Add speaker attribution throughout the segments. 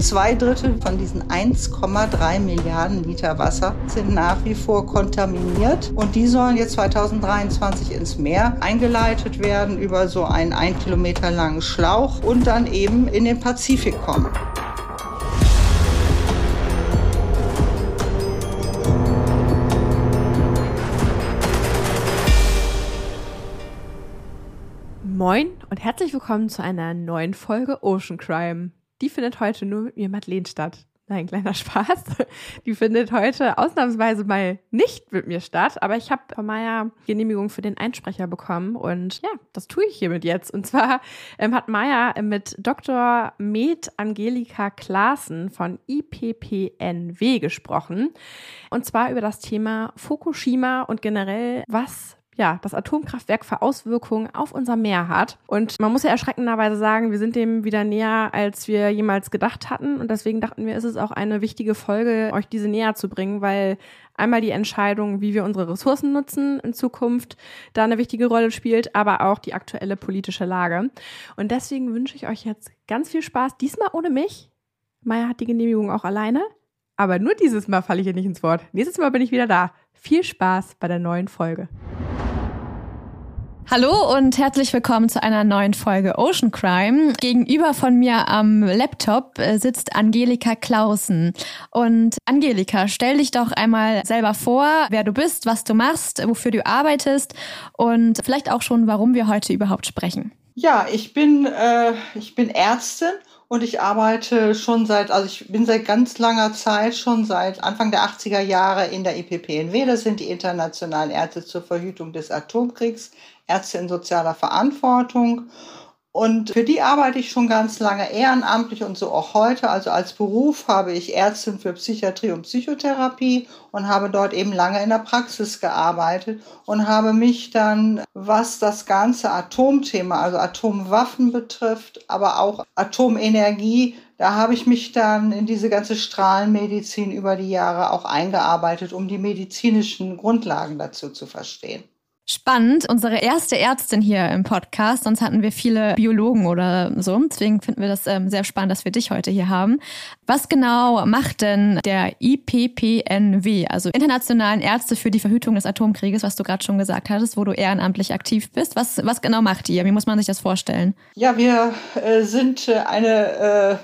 Speaker 1: Zwei Drittel von diesen 1,3 Milliarden Liter Wasser sind nach wie vor kontaminiert und die sollen jetzt 2023 ins Meer eingeleitet werden über so einen ein Kilometer langen Schlauch und dann eben in den Pazifik kommen.
Speaker 2: Moin und herzlich willkommen zu einer neuen Folge Ocean Crime. Die findet heute nur mit mir Madeleine statt. Nein, kleiner Spaß. Die findet heute ausnahmsweise mal nicht mit mir statt, aber ich habe von Maya Genehmigung für den Einsprecher bekommen und ja, das tue ich hiermit jetzt. Und zwar ähm, hat Maya mit Dr. Med Angelika Klaassen von IPPNW gesprochen und zwar über das Thema Fukushima und generell, was ja, das Atomkraftwerk für Auswirkungen auf unser Meer hat. Und man muss ja erschreckenderweise sagen, wir sind dem wieder näher, als wir jemals gedacht hatten. Und deswegen dachten wir, ist es auch eine wichtige Folge, euch diese näher zu bringen, weil einmal die Entscheidung, wie wir unsere Ressourcen nutzen in Zukunft, da eine wichtige Rolle spielt, aber auch die aktuelle politische Lage. Und deswegen wünsche ich euch jetzt ganz viel Spaß, diesmal ohne mich. Maya hat die Genehmigung auch alleine. Aber nur dieses Mal falle ich hier nicht ins Wort. Nächstes Mal bin ich wieder da. Viel Spaß bei der neuen Folge.
Speaker 3: Hallo und herzlich willkommen zu einer neuen Folge Ocean Crime. Gegenüber von mir am Laptop äh, sitzt Angelika Klausen. Und Angelika, stell dich doch einmal selber vor, wer du bist, was du machst, wofür du arbeitest und vielleicht auch schon, warum wir heute überhaupt sprechen.
Speaker 1: Ja, ich bin, äh, ich bin Ärztin und ich arbeite schon seit, also ich bin seit ganz langer Zeit, schon seit Anfang der 80er Jahre in der IPPNW, das sind die Internationalen Ärzte zur Verhütung des Atomkriegs, Ärzte in sozialer Verantwortung. Und für die arbeite ich schon ganz lange ehrenamtlich und so auch heute. Also als Beruf habe ich Ärztin für Psychiatrie und Psychotherapie und habe dort eben lange in der Praxis gearbeitet und habe mich dann, was das ganze Atomthema, also Atomwaffen betrifft, aber auch Atomenergie, da habe ich mich dann in diese ganze Strahlenmedizin über die Jahre auch eingearbeitet, um die medizinischen Grundlagen dazu zu verstehen.
Speaker 3: Spannend, unsere erste Ärztin hier im Podcast. Sonst hatten wir viele Biologen oder so. Deswegen finden wir das ähm, sehr spannend, dass wir dich heute hier haben. Was genau macht denn der IPPNW, also Internationalen Ärzte für die Verhütung des Atomkrieges, was du gerade schon gesagt hattest, wo du ehrenamtlich aktiv bist? Was, was genau macht ihr? Wie muss man sich das vorstellen?
Speaker 1: Ja, wir äh, sind äh, eine, äh,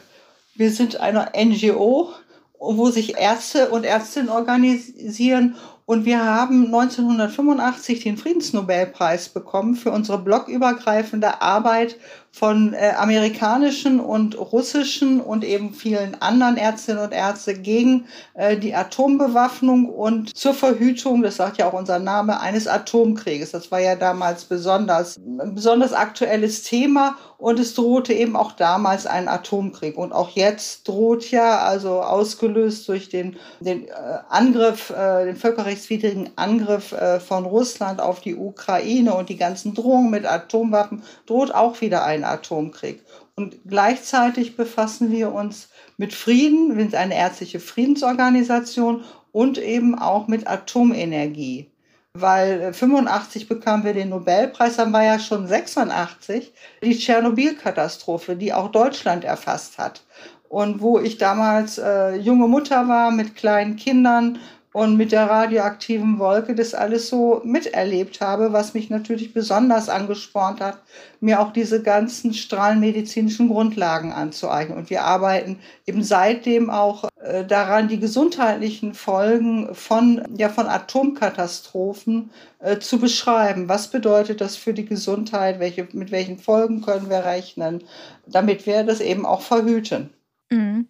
Speaker 1: wir sind eine NGO, wo sich Ärzte und Ärztinnen organisieren und wir haben 1985 den Friedensnobelpreis bekommen für unsere blockübergreifende Arbeit von äh, amerikanischen und russischen und eben vielen anderen Ärztinnen und Ärzte gegen äh, die Atombewaffnung und zur Verhütung, das sagt ja auch unser Name, eines Atomkrieges. Das war ja damals besonders, ein besonders aktuelles Thema und es drohte eben auch damals ein Atomkrieg. Und auch jetzt droht ja, also ausgelöst durch den, den äh, Angriff, äh, den völkerrechtswidrigen Angriff äh, von Russland auf die Ukraine und die ganzen Drohungen mit Atomwaffen, droht auch wieder ein Atomkrieg. Und gleichzeitig befassen wir uns mit Frieden, wir sind eine ärztliche Friedensorganisation und eben auch mit Atomenergie weil 85 äh, bekamen wir den Nobelpreis, dann war ja schon 86 die Tschernobyl-Katastrophe, die auch Deutschland erfasst hat. Und wo ich damals äh, junge Mutter war mit kleinen Kindern und mit der radioaktiven Wolke das alles so miterlebt habe, was mich natürlich besonders angespornt hat, mir auch diese ganzen strahlenmedizinischen Grundlagen anzueignen. Und wir arbeiten eben seitdem auch äh, daran, die gesundheitlichen Folgen von, ja, von Atomkatastrophen äh, zu beschreiben. Was bedeutet das für die Gesundheit? Welche, mit welchen Folgen können wir rechnen, damit wir das eben auch verhüten?
Speaker 3: Mhm.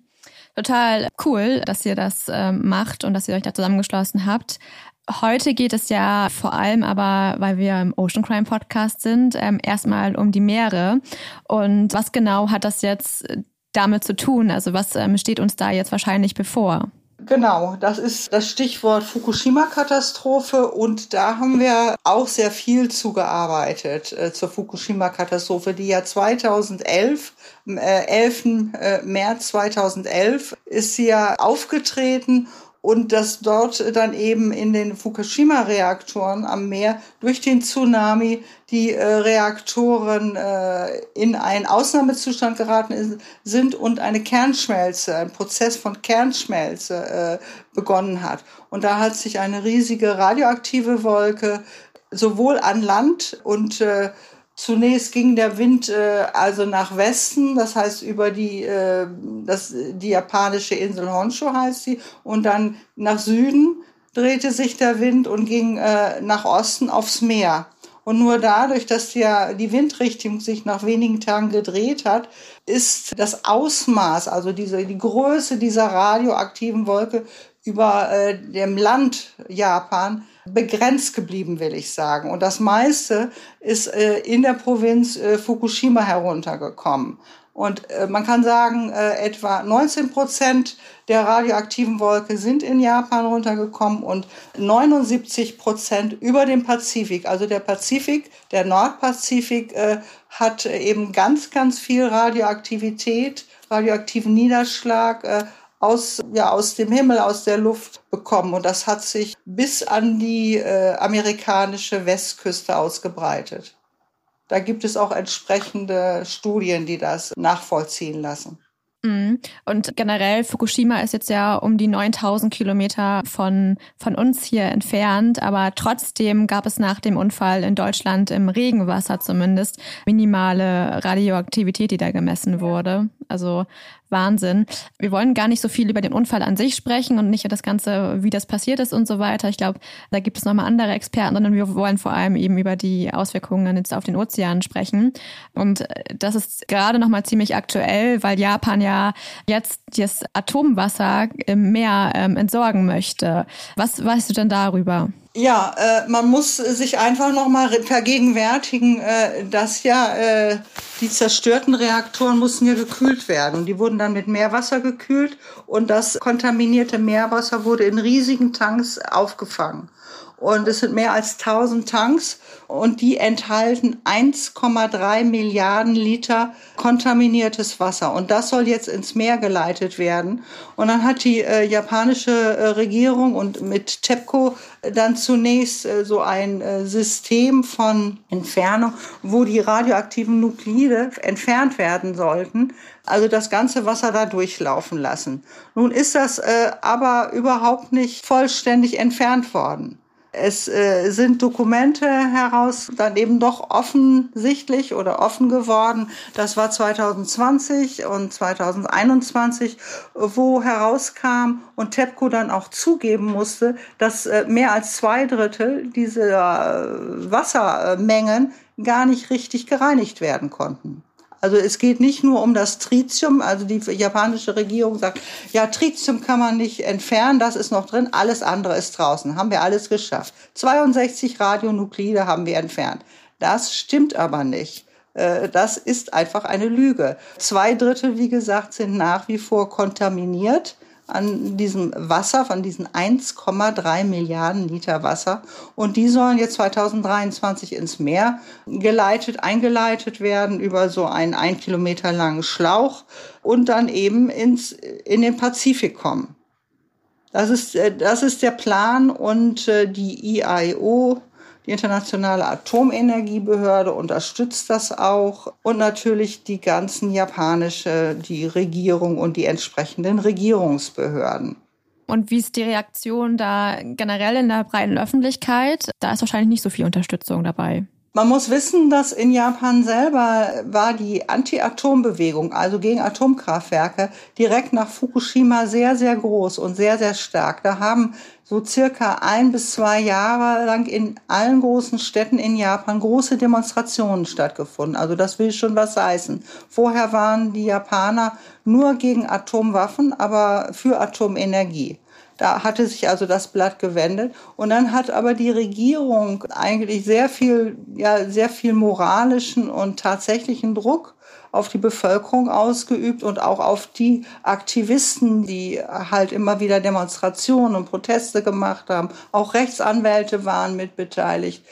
Speaker 3: Total cool, dass ihr das ähm, macht und dass ihr euch da zusammengeschlossen habt. Heute geht es ja vor allem aber, weil wir im Ocean Crime Podcast sind, ähm, erstmal um die Meere. Und was genau hat das jetzt damit zu tun? Also was ähm, steht uns da jetzt wahrscheinlich bevor?
Speaker 1: Genau, das ist das Stichwort Fukushima-Katastrophe und da haben wir auch sehr viel zugearbeitet äh, zur Fukushima-Katastrophe, die ja 2011, äh, 11. Äh, März 2011 ist sie ja aufgetreten und dass dort dann eben in den Fukushima-Reaktoren am Meer durch den Tsunami die äh, Reaktoren äh, in einen Ausnahmezustand geraten ist, sind und eine Kernschmelze, ein Prozess von Kernschmelze äh, begonnen hat. Und da hat sich eine riesige radioaktive Wolke sowohl an Land und äh, Zunächst ging der Wind äh, also nach Westen, das heißt über die, äh, das, die japanische Insel Honshu heißt sie, und dann nach Süden drehte sich der Wind und ging äh, nach Osten aufs Meer. Und nur dadurch, dass ja die Windrichtung sich nach wenigen Tagen gedreht hat, ist das Ausmaß, also diese, die Größe dieser radioaktiven Wolke über äh, dem Land Japan begrenzt geblieben, will ich sagen. Und das meiste ist äh, in der Provinz äh, Fukushima heruntergekommen. Und äh, man kann sagen, äh, etwa 19 Prozent der radioaktiven Wolke sind in Japan runtergekommen und 79 Prozent über dem Pazifik. Also der Pazifik, der Nordpazifik äh, hat eben ganz, ganz viel Radioaktivität, radioaktiven Niederschlag, äh, aus, ja, aus dem Himmel, aus der Luft bekommen. Und das hat sich bis an die äh, amerikanische Westküste ausgebreitet. Da gibt es auch entsprechende Studien, die das nachvollziehen lassen.
Speaker 3: Mhm. Und generell, Fukushima ist jetzt ja um die 9000 Kilometer von, von uns hier entfernt, aber trotzdem gab es nach dem Unfall in Deutschland im Regenwasser zumindest minimale Radioaktivität, die da gemessen wurde. Also Wahnsinn. Wir wollen gar nicht so viel über den Unfall an sich sprechen und nicht das Ganze, wie das passiert ist und so weiter. Ich glaube, da gibt es nochmal andere Experten, sondern wir wollen vor allem eben über die Auswirkungen jetzt auf den Ozean sprechen. Und äh, das ist gerade nochmal ziemlich aktuell, weil Japan ja jetzt das Atomwasser im Meer ähm, entsorgen möchte. Was weißt du denn darüber?
Speaker 1: Ja, äh, man muss sich einfach nochmal vergegenwärtigen, äh, dass ja äh, die zerstörten Reaktoren mussten ja gekühlt werden. Die wurden dann mit Meerwasser gekühlt und das kontaminierte Meerwasser wurde in riesigen Tanks aufgefangen. Und es sind mehr als 1000 Tanks und die enthalten 1,3 Milliarden Liter kontaminiertes Wasser. Und das soll jetzt ins Meer geleitet werden. Und dann hat die äh, japanische äh, Regierung und mit TEPCO dann zunächst äh, so ein äh, System von Entfernung, wo die radioaktiven Nuklide entfernt werden sollten. Also das ganze Wasser da durchlaufen lassen. Nun ist das äh, aber überhaupt nicht vollständig entfernt worden. Es äh, sind Dokumente heraus dann eben doch offensichtlich oder offen geworden. Das war 2020 und 2021, wo herauskam und TEPCO dann auch zugeben musste, dass äh, mehr als zwei Drittel dieser äh, Wassermengen gar nicht richtig gereinigt werden konnten. Also es geht nicht nur um das Tritium, also die japanische Regierung sagt, ja, Tritium kann man nicht entfernen, das ist noch drin, alles andere ist draußen, haben wir alles geschafft. 62 Radionuklide haben wir entfernt. Das stimmt aber nicht. Äh, das ist einfach eine Lüge. Zwei Drittel, wie gesagt, sind nach wie vor kontaminiert an diesem Wasser, von diesen 1,3 Milliarden Liter Wasser. Und die sollen jetzt 2023 ins Meer geleitet, eingeleitet werden über so einen ein Kilometer langen Schlauch und dann eben ins, in den Pazifik kommen. Das ist, äh, das ist der Plan und äh, die IAEO, die Internationale Atomenergiebehörde unterstützt das auch und natürlich die ganzen japanische, die Regierung und die entsprechenden Regierungsbehörden.
Speaker 3: Und wie ist die Reaktion da generell in der breiten Öffentlichkeit? Da ist wahrscheinlich nicht so viel Unterstützung dabei.
Speaker 1: Man muss wissen, dass in Japan selber war die Anti-Atom-Bewegung, also gegen Atomkraftwerke, direkt nach Fukushima sehr, sehr groß und sehr, sehr stark. Da haben so circa ein bis zwei Jahre lang in allen großen Städten in Japan große Demonstrationen stattgefunden. Also das will schon was heißen. Vorher waren die Japaner nur gegen Atomwaffen, aber für Atomenergie. Da hatte sich also das Blatt gewendet. Und dann hat aber die Regierung eigentlich sehr viel, ja, sehr viel moralischen und tatsächlichen Druck auf die Bevölkerung ausgeübt und auch auf die Aktivisten, die halt immer wieder Demonstrationen und Proteste gemacht haben. Auch Rechtsanwälte waren mit beteiligt.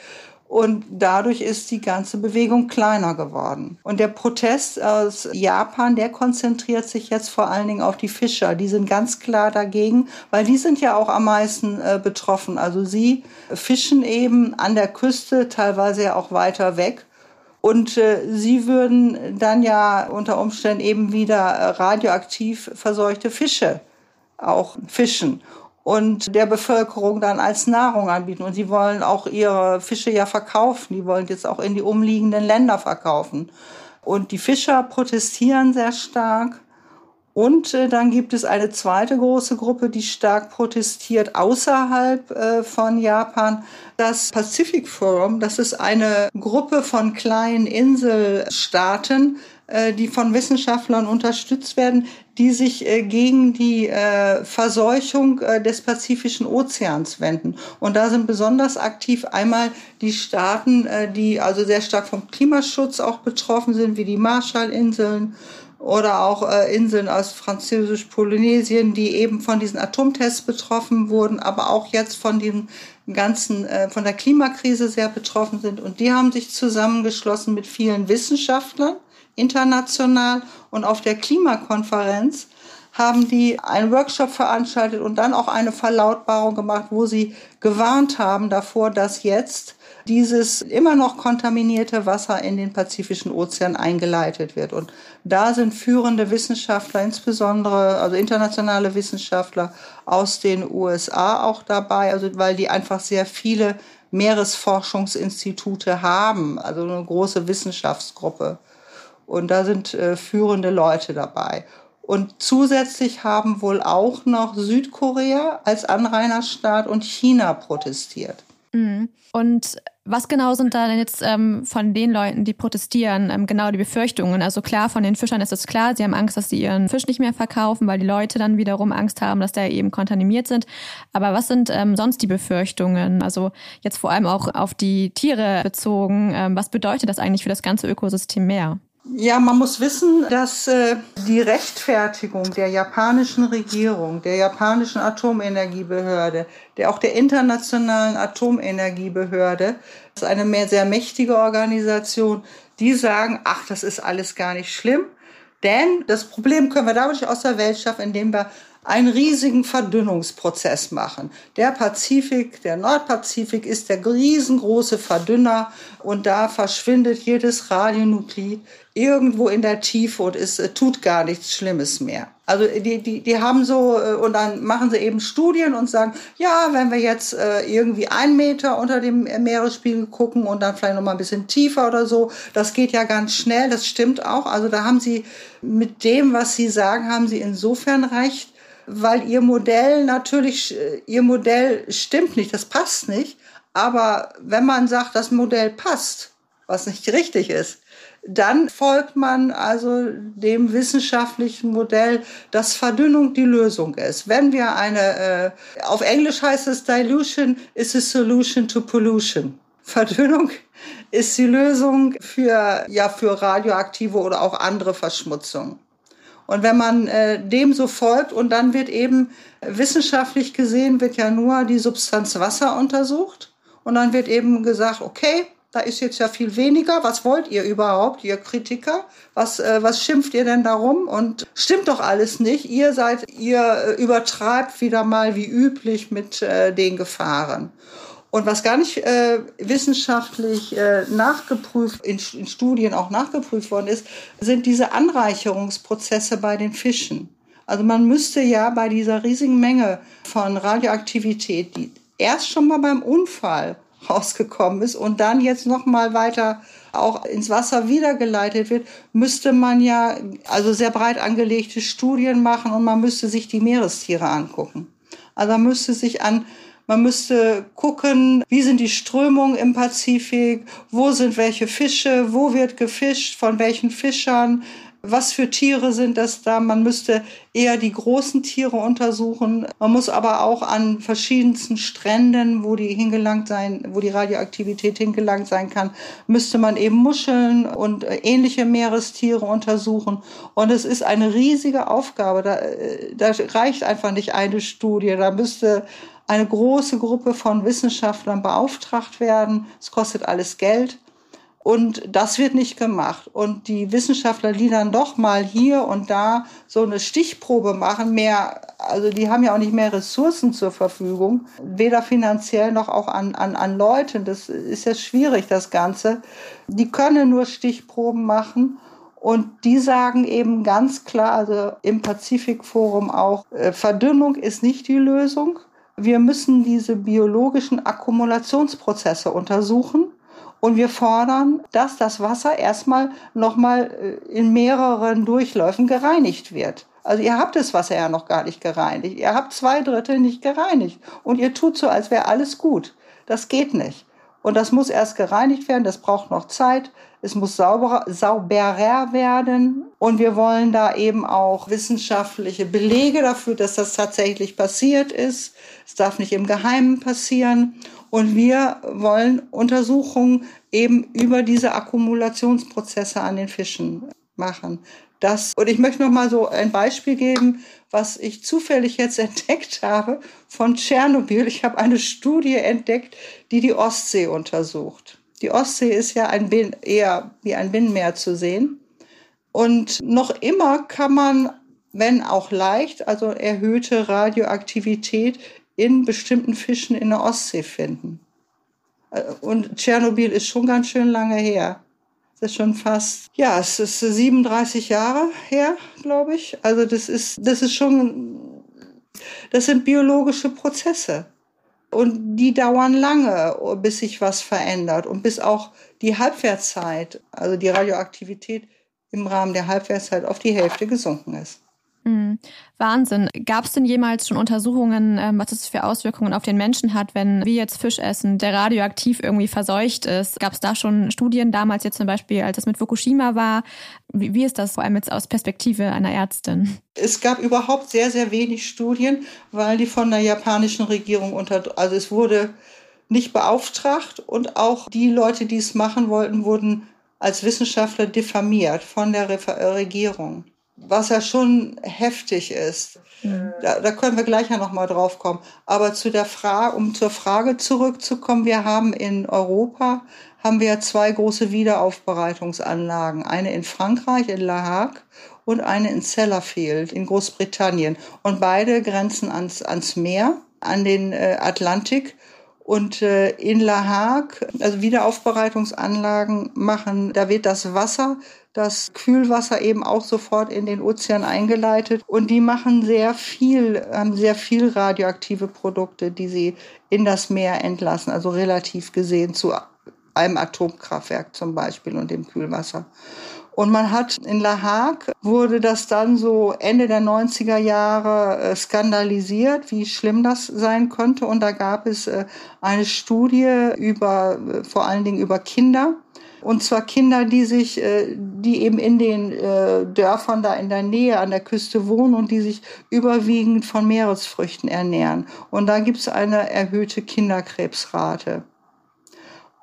Speaker 1: Und dadurch ist die ganze Bewegung kleiner geworden. Und der Protest aus Japan, der konzentriert sich jetzt vor allen Dingen auf die Fischer. Die sind ganz klar dagegen, weil die sind ja auch am meisten äh, betroffen. Also sie fischen eben an der Küste, teilweise ja auch weiter weg. Und äh, sie würden dann ja unter Umständen eben wieder äh, radioaktiv verseuchte Fische auch fischen und der Bevölkerung dann als Nahrung anbieten. Und sie wollen auch ihre Fische ja verkaufen. Die wollen jetzt auch in die umliegenden Länder verkaufen. Und die Fischer protestieren sehr stark. Und äh, dann gibt es eine zweite große Gruppe, die stark protestiert außerhalb äh, von Japan. Das Pacific Forum, das ist eine Gruppe von kleinen Inselstaaten, die von Wissenschaftlern unterstützt werden, die sich äh, gegen die äh, Verseuchung des Pazifischen Ozeans wenden. Und da sind besonders aktiv einmal die Staaten, die also sehr stark vom Klimaschutz auch betroffen sind, wie die Marshallinseln oder auch Inseln aus Französisch-Polynesien, die eben von diesen Atomtests betroffen wurden, aber auch jetzt von dem ganzen, von der Klimakrise sehr betroffen sind. Und die haben sich zusammengeschlossen mit vielen Wissenschaftlern international und auf der Klimakonferenz haben die einen Workshop veranstaltet und dann auch eine Verlautbarung gemacht, wo sie gewarnt haben davor, dass jetzt dieses immer noch kontaminierte Wasser in den Pazifischen Ozean eingeleitet wird. Und da sind führende Wissenschaftler, insbesondere also internationale Wissenschaftler aus den USA auch dabei, also weil die einfach sehr viele Meeresforschungsinstitute haben, also eine große Wissenschaftsgruppe. Und da sind äh, führende Leute dabei. Und zusätzlich haben wohl auch noch Südkorea als Anrainerstaat und China protestiert.
Speaker 3: Mhm. Und was genau sind da denn jetzt ähm, von den Leuten, die protestieren, ähm, genau die Befürchtungen? Also klar, von den Fischern ist es klar, sie haben Angst, dass sie ihren Fisch nicht mehr verkaufen, weil die Leute dann wiederum Angst haben, dass da eben kontaminiert sind. Aber was sind ähm, sonst die Befürchtungen? Also jetzt vor allem auch auf die Tiere bezogen. Ähm, was bedeutet das eigentlich für das ganze Ökosystem mehr?
Speaker 1: Ja, man muss wissen, dass äh, die Rechtfertigung der japanischen Regierung, der japanischen Atomenergiebehörde, der auch der internationalen Atomenergiebehörde, das ist eine mehr, sehr mächtige Organisation, die sagen, ach, das ist alles gar nicht schlimm. Denn das Problem können wir dadurch aus der Welt schaffen, indem wir einen riesigen Verdünnungsprozess machen. Der Pazifik, der Nordpazifik ist der riesengroße Verdünner und da verschwindet jedes Radionuklid irgendwo in der Tiefe und es äh, tut gar nichts Schlimmes mehr. Also die, die, die haben so, äh, und dann machen sie eben Studien und sagen, ja, wenn wir jetzt äh, irgendwie einen Meter unter dem Meeresspiegel gucken und dann vielleicht noch mal ein bisschen tiefer oder so, das geht ja ganz schnell, das stimmt auch. Also da haben sie mit dem, was sie sagen, haben sie insofern recht, weil ihr Modell natürlich, ihr Modell stimmt nicht, das passt nicht. Aber wenn man sagt, das Modell passt, was nicht richtig ist, dann folgt man also dem wissenschaftlichen Modell, dass Verdünnung die Lösung ist. Wenn wir eine, äh, auf Englisch heißt es Dilution is a solution to pollution. Verdünnung ist die Lösung für, ja, für radioaktive oder auch andere Verschmutzung. Und wenn man äh, dem so folgt und dann wird eben wissenschaftlich gesehen, wird ja nur die Substanz Wasser untersucht und dann wird eben gesagt, okay, da ist jetzt ja viel weniger. Was wollt ihr überhaupt, ihr Kritiker? Was, äh, was schimpft ihr denn darum? Und stimmt doch alles nicht. Ihr seid, ihr äh, übertreibt wieder mal wie üblich mit äh, den Gefahren. Und was gar nicht äh, wissenschaftlich äh, nachgeprüft, in, in Studien auch nachgeprüft worden ist, sind diese Anreicherungsprozesse bei den Fischen. Also man müsste ja bei dieser riesigen Menge von Radioaktivität, die erst schon mal beim Unfall rausgekommen ist und dann jetzt noch mal weiter auch ins Wasser wiedergeleitet wird, müsste man ja also sehr breit angelegte Studien machen und man müsste sich die Meerestiere angucken. Also man müsste sich an man müsste gucken, wie sind die Strömungen im Pazifik, wo sind welche Fische, wo wird gefischt, von welchen Fischern, was für Tiere sind das da. Man müsste eher die großen Tiere untersuchen. Man muss aber auch an verschiedensten Stränden, wo die hingelangt sein, wo die Radioaktivität hingelangt sein kann, müsste man eben Muscheln und äh, ähnliche Meerestiere untersuchen. Und es ist eine riesige Aufgabe. Da, äh, da reicht einfach nicht eine Studie. Da müsste eine große Gruppe von Wissenschaftlern beauftragt werden. Es kostet alles Geld. Und das wird nicht gemacht. Und die Wissenschaftler, die dann doch mal hier und da so eine Stichprobe machen, mehr, also die haben ja auch nicht mehr Ressourcen zur Verfügung, weder finanziell noch auch an, an, an Leuten. Das ist ja schwierig, das Ganze. Die können nur Stichproben machen. Und die sagen eben ganz klar, also im Pazifikforum auch, äh, Verdünnung ist nicht die Lösung. Wir müssen diese biologischen Akkumulationsprozesse untersuchen und wir fordern, dass das Wasser erstmal nochmal äh, in mehreren Durchläufen gereinigt wird. Also ihr habt das Wasser ja noch gar nicht gereinigt. Ihr habt zwei Drittel nicht gereinigt. Und ihr tut so, als wäre alles gut. Das geht nicht. Und das muss erst gereinigt werden. Das braucht noch Zeit. Es muss sauberer, sauberer werden. Und wir wollen da eben auch wissenschaftliche Belege dafür, dass das tatsächlich passiert ist. Es darf nicht im Geheimen passieren. Und wir wollen Untersuchungen eben über diese Akkumulationsprozesse an den Fischen machen. Das, und ich möchte noch mal so ein Beispiel geben, was ich zufällig jetzt entdeckt habe von Tschernobyl. Ich habe eine Studie entdeckt, die die Ostsee untersucht. Die Ostsee ist ja ein Bin, eher wie ein Binnenmeer zu sehen. Und noch immer kann man, wenn auch leicht, also erhöhte Radioaktivität in bestimmten Fischen in der Ostsee finden. Äh, und Tschernobyl ist schon ganz schön lange her. Das ist schon fast, ja, es ist 37 Jahre her, glaube ich. Also das ist, das ist schon, das sind biologische Prozesse. Und die dauern lange, bis sich was verändert und bis auch die Halbwertszeit, also die Radioaktivität im Rahmen der Halbwertszeit auf die Hälfte gesunken ist.
Speaker 3: Mhm. Wahnsinn. Gab es denn jemals schon Untersuchungen, ähm, was es für Auswirkungen auf den Menschen hat, wenn wir jetzt Fisch essen, der radioaktiv irgendwie verseucht ist? Gab es da schon Studien damals jetzt zum Beispiel, als es mit Fukushima war? Wie, wie ist das vor allem jetzt aus Perspektive einer Ärztin?
Speaker 1: Es gab überhaupt sehr, sehr wenig Studien, weil die von der japanischen Regierung unter, also es wurde nicht beauftragt und auch die Leute, die es machen wollten, wurden als Wissenschaftler diffamiert von der Regierung was ja schon heftig ist. Mhm. Da, da, können wir gleich ja nochmal drauf kommen. Aber zu der Frage, um zur Frage zurückzukommen, wir haben in Europa haben wir zwei große Wiederaufbereitungsanlagen. Eine in Frankreich, in La Hague und eine in Sellafield in Großbritannien. Und beide grenzen ans, ans Meer, an den äh, Atlantik. Und äh, in La Hague, also Wiederaufbereitungsanlagen machen, da wird das Wasser das Kühlwasser eben auch sofort in den Ozean eingeleitet. Und die machen sehr viel, haben sehr viel radioaktive Produkte, die sie in das Meer entlassen, also relativ gesehen zu einem Atomkraftwerk zum Beispiel und dem Kühlwasser. Und man hat in La Hague wurde das dann so Ende der 90er Jahre äh, skandalisiert, wie schlimm das sein könnte. Und da gab es äh, eine Studie über, äh, vor allen Dingen über Kinder, und zwar Kinder, die sich, äh, die eben in den äh, Dörfern da in der Nähe an der Küste wohnen und die sich überwiegend von Meeresfrüchten ernähren. Und da gibt es eine erhöhte Kinderkrebsrate.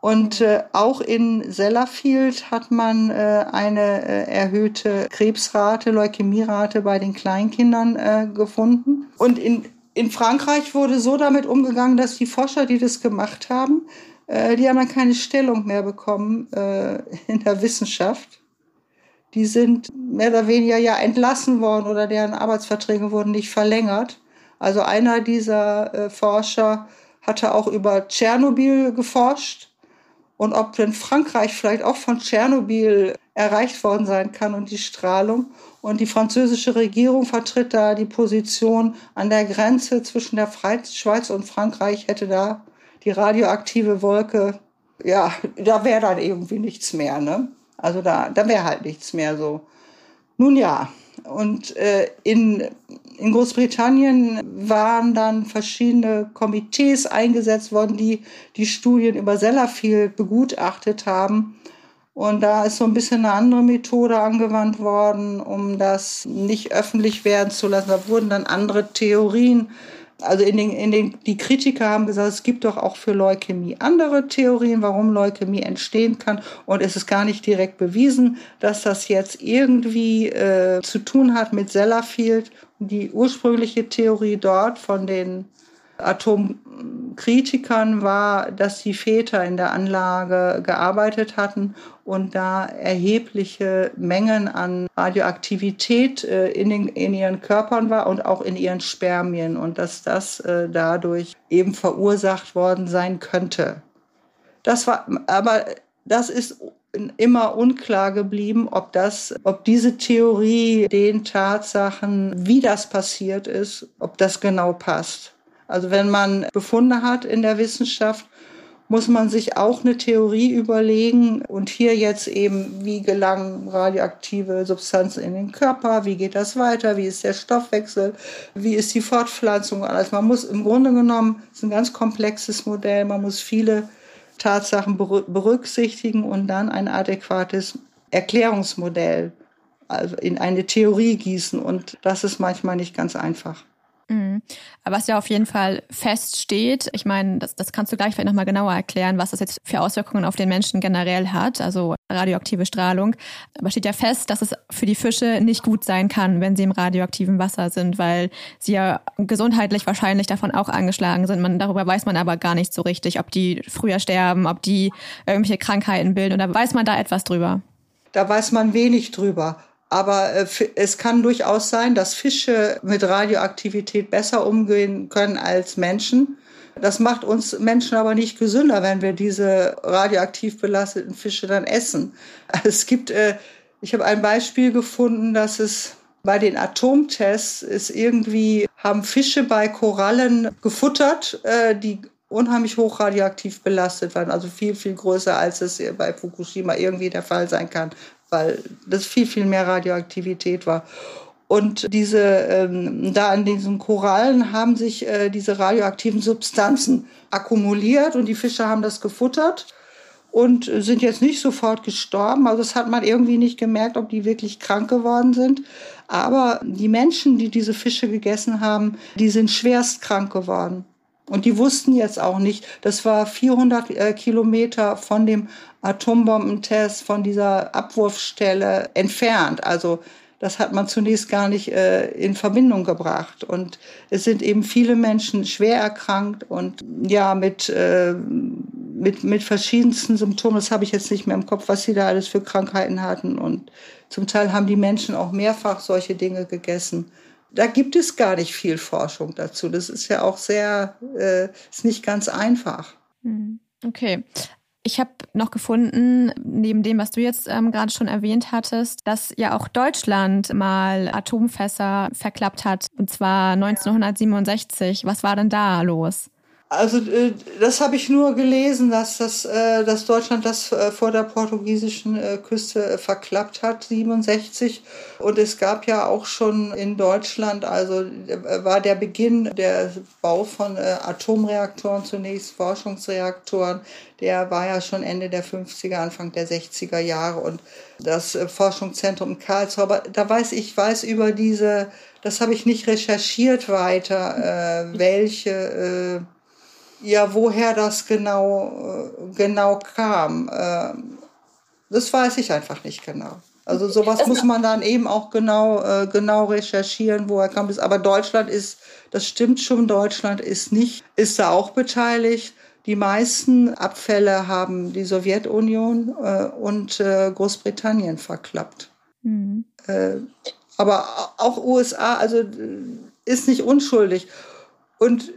Speaker 1: Und äh, auch in Sellafield hat man eine erhöhte Krebsrate, Leukämierate bei den Kleinkindern gefunden. Und in, in Frankreich wurde so damit umgegangen, dass die Forscher, die das gemacht haben, äh, die haben dann keine Stellung mehr bekommen äh, in der Wissenschaft. Die sind mehr oder weniger ja entlassen worden oder deren Arbeitsverträge wurden nicht verlängert. Also einer dieser äh, Forscher hatte auch über Tschernobyl geforscht und ob denn Frankreich vielleicht auch von Tschernobyl erreicht worden sein kann und die Strahlung. Und die französische Regierung vertritt da die Position an der Grenze zwischen der Schweiz und Frankreich hätte da die radioaktive Wolke, ja, da wäre dann irgendwie nichts mehr, ne? Also da, da wäre halt nichts mehr so. Nun ja, und äh, in, in Großbritannien waren dann verschiedene Komitees eingesetzt worden, die die Studien über Sellafield begutachtet haben. Und da ist so ein bisschen eine andere Methode angewandt worden, um das nicht öffentlich werden zu lassen. Da wurden dann andere Theorien also in den, in den, die Kritiker haben gesagt, es gibt doch auch für Leukämie andere Theorien, warum Leukämie entstehen kann. Und es ist gar nicht direkt bewiesen, dass das jetzt irgendwie äh, zu tun hat mit Sellafield. Die ursprüngliche Theorie dort von den Atomkritikern war, dass die Väter in der Anlage gearbeitet hatten und da erhebliche Mengen an Radioaktivität äh, in, den, in ihren Körpern war und auch in ihren Spermien und dass das äh, dadurch eben verursacht worden sein könnte. Das war, aber das ist immer unklar geblieben, ob das, ob diese Theorie den Tatsachen, wie das passiert ist, ob das genau passt. Also wenn man Befunde hat in der Wissenschaft, muss man sich auch eine Theorie überlegen und hier jetzt eben, wie gelangen radioaktive Substanzen in den Körper, wie geht das weiter, wie ist der Stoffwechsel, wie ist die Fortpflanzung, alles. Man muss im Grunde genommen, es ist ein ganz komplexes Modell, man muss viele Tatsachen berücksichtigen und dann ein adäquates Erklärungsmodell also in eine Theorie gießen und das ist manchmal nicht ganz einfach.
Speaker 3: Mhm. Was ja auf jeden Fall feststeht, ich meine, das, das kannst du gleich vielleicht nochmal genauer erklären, was das jetzt für Auswirkungen auf den Menschen generell hat, also radioaktive Strahlung. Aber steht ja fest, dass es für die Fische nicht gut sein kann, wenn sie im radioaktiven Wasser sind, weil sie ja gesundheitlich wahrscheinlich davon auch angeschlagen sind. Man, darüber weiß man aber gar nicht so richtig, ob die früher sterben, ob die irgendwelche Krankheiten bilden oder weiß man da etwas drüber?
Speaker 1: Da weiß man wenig drüber. Aber äh, es kann durchaus sein, dass Fische mit Radioaktivität besser umgehen können als Menschen. Das macht uns Menschen aber nicht gesünder, wenn wir diese radioaktiv belasteten Fische dann essen. Es gibt, äh, ich habe ein Beispiel gefunden, dass es bei den Atomtests ist irgendwie, haben Fische bei Korallen gefuttert, äh, die unheimlich hoch radioaktiv belastet waren, also viel, viel größer, als es bei Fukushima irgendwie der Fall sein kann weil das viel, viel mehr Radioaktivität war. Und diese, ähm, da an diesen Korallen haben sich äh, diese radioaktiven Substanzen akkumuliert und die Fische haben das gefuttert und sind jetzt nicht sofort gestorben. Also das hat man irgendwie nicht gemerkt, ob die wirklich krank geworden sind. Aber die Menschen, die diese Fische gegessen haben, die sind schwerst krank geworden. Und die wussten jetzt auch nicht, das war 400 äh, Kilometer von dem Atombombentest, von dieser Abwurfstelle entfernt. Also das hat man zunächst gar nicht äh, in Verbindung gebracht. Und es sind eben viele Menschen schwer erkrankt und ja, mit, äh, mit, mit verschiedensten Symptomen. Das habe ich jetzt nicht mehr im Kopf, was sie da alles für Krankheiten hatten. Und zum Teil haben die Menschen auch mehrfach solche Dinge gegessen da gibt es gar nicht viel Forschung dazu. Das ist ja auch sehr, äh, ist nicht ganz einfach.
Speaker 3: Hm, okay. Ich habe noch gefunden, neben dem, was du jetzt ähm, gerade schon erwähnt hattest, dass ja auch Deutschland mal Atomfässer verklappt hat, und zwar 1967. Was war denn da los?
Speaker 1: Also äh, das habe ich nur gelesen, dass das, äh, dass Deutschland das äh, vor der portugiesischen Küste verklappt hat, 67. Und es gab ja auch schon in Deutschland, also war der Beginn der Bau von Atomreaktoren zunächst Forschungsreaktoren, der war ja schon Ende der 50er, Anfang der 60er Jahre und das Forschungszentrum Karlsruhe. Aber da weiß ich weiß über diese, das habe ich nicht recherchiert weiter, welche ja, woher das genau, äh, genau kam, äh, das weiß ich einfach nicht genau. Also sowas muss man dann eben auch genau, äh, genau recherchieren, woher kam das. Aber Deutschland ist, das stimmt schon, Deutschland ist nicht, ist da auch beteiligt. Die meisten Abfälle haben die Sowjetunion äh, und äh, Großbritannien verklappt. Mhm. Äh, aber auch USA, also ist nicht unschuldig. Und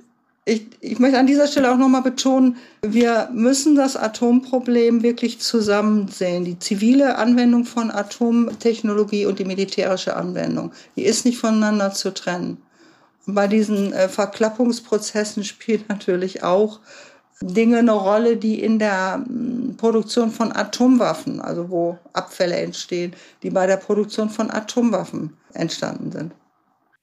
Speaker 1: ich, ich möchte an dieser Stelle auch nochmal betonen, wir müssen das Atomproblem wirklich zusammen sehen. Die zivile Anwendung von Atomtechnologie und die militärische Anwendung, die ist nicht voneinander zu trennen. Und bei diesen äh, Verklappungsprozessen spielt natürlich auch Dinge eine Rolle, die in der mm, Produktion von Atomwaffen, also wo Abfälle entstehen, die bei der Produktion von Atomwaffen entstanden sind.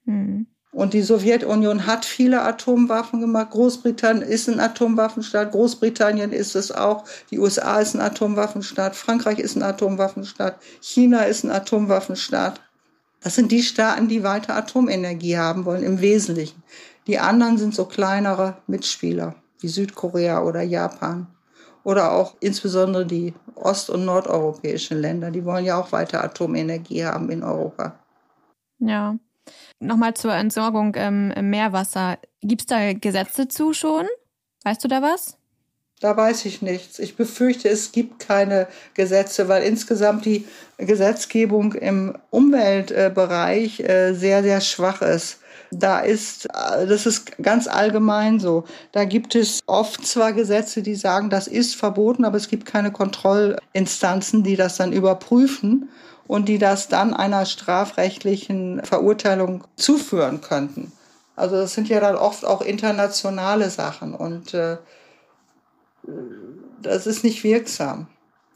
Speaker 1: Mhm. Und die Sowjetunion hat viele Atomwaffen gemacht. Großbritannien ist ein Atomwaffenstaat. Großbritannien ist es auch. Die USA ist ein Atomwaffenstaat. Frankreich ist ein Atomwaffenstaat. China ist ein Atomwaffenstaat. Das sind die Staaten, die weiter Atomenergie haben wollen, im Wesentlichen. Die anderen sind so kleinere Mitspieler, wie Südkorea oder Japan. Oder auch insbesondere die ost- und nordeuropäischen Länder. Die wollen ja auch weiter Atomenergie haben in Europa.
Speaker 3: Ja. Nochmal zur Entsorgung ähm, im Meerwasser. Gibt es da Gesetze zu schon? Weißt du da was?
Speaker 1: Da weiß ich nichts. Ich befürchte, es gibt keine Gesetze, weil insgesamt die Gesetzgebung im Umweltbereich äh, sehr, sehr schwach ist. Da ist, äh, das ist ganz allgemein so. Da gibt es oft zwar Gesetze, die sagen, das ist verboten, aber es gibt keine Kontrollinstanzen, die das dann überprüfen und die das dann einer strafrechtlichen Verurteilung zuführen könnten. Also das sind ja dann oft auch internationale Sachen und äh, das ist nicht wirksam.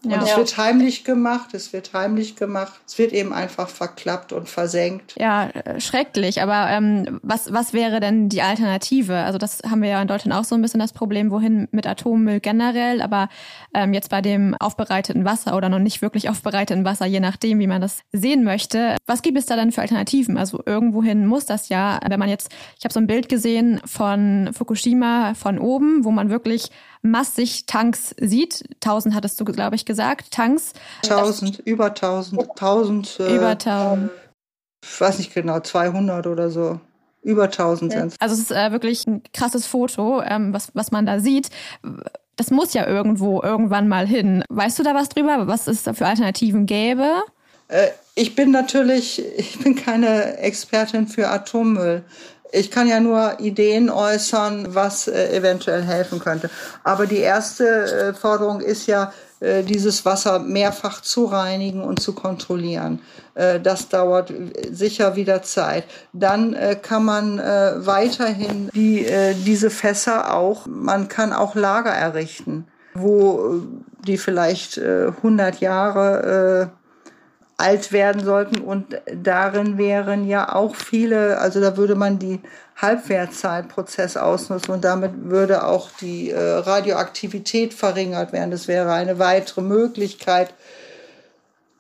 Speaker 1: Ja. Und es wird heimlich gemacht, es wird heimlich gemacht, es wird eben einfach verklappt und versenkt.
Speaker 3: Ja, äh, schrecklich. Aber ähm, was, was wäre denn die Alternative? Also das haben wir ja in Deutschland auch so ein bisschen das Problem, wohin mit Atommüll generell, aber ähm, jetzt bei dem aufbereiteten Wasser oder noch nicht wirklich aufbereiteten Wasser, je nachdem, wie man das sehen möchte. Was gibt es da denn für Alternativen? Also irgendwohin muss das ja, wenn man jetzt, ich habe so ein Bild gesehen von Fukushima von oben, wo man wirklich massig Tanks sieht. Tausend hattest du, glaube ich, gesagt. Tanks.
Speaker 1: Tausend, über tausend. Tausend.
Speaker 3: Äh, über tausend.
Speaker 1: Ich weiß nicht genau, 200 oder so. Über tausend
Speaker 3: ja. sind Also es ist äh, wirklich ein krasses Foto, ähm, was, was man da sieht. Das muss ja irgendwo irgendwann mal hin. Weißt du da was drüber, was es da für Alternativen gäbe?
Speaker 1: Äh, ich bin natürlich, ich bin keine Expertin für Atommüll. Ich kann ja nur Ideen äußern, was äh, eventuell helfen könnte. Aber die erste äh, Forderung ist ja, äh, dieses Wasser mehrfach zu reinigen und zu kontrollieren. Äh, das dauert sicher wieder Zeit. Dann äh, kann man weiterhin die, diese Fässer auch, man kann auch Lager errichten, wo die vielleicht 100 Jahre alt werden sollten. Und darin wären ja auch viele, also da würde man die Halbwertzeitprozess ausnutzen und damit würde auch die äh, Radioaktivität verringert werden. Das wäre eine weitere Möglichkeit,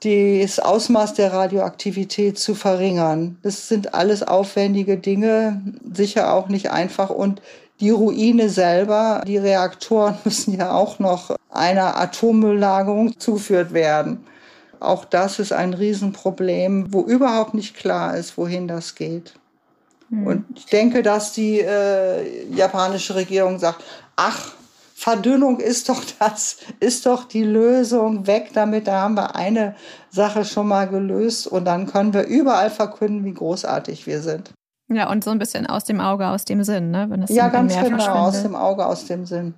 Speaker 1: das Ausmaß der Radioaktivität zu verringern. Das sind alles aufwendige Dinge, sicher auch nicht einfach. Und die Ruine selber, die Reaktoren müssen ja auch noch einer Atommülllagerung zugeführt werden. Auch das ist ein Riesenproblem, wo überhaupt nicht klar ist, wohin das geht. Mhm. Und ich denke, dass die äh, japanische Regierung sagt, ach, Verdünnung ist doch das, ist doch die Lösung weg damit. Da haben wir eine Sache schon mal gelöst und dann können wir überall verkünden, wie großartig wir sind.
Speaker 3: Ja, und so ein bisschen aus dem Auge, aus dem Sinn, ne?
Speaker 1: Wenn das ja, ganz genau, aus dem Auge, aus dem Sinn.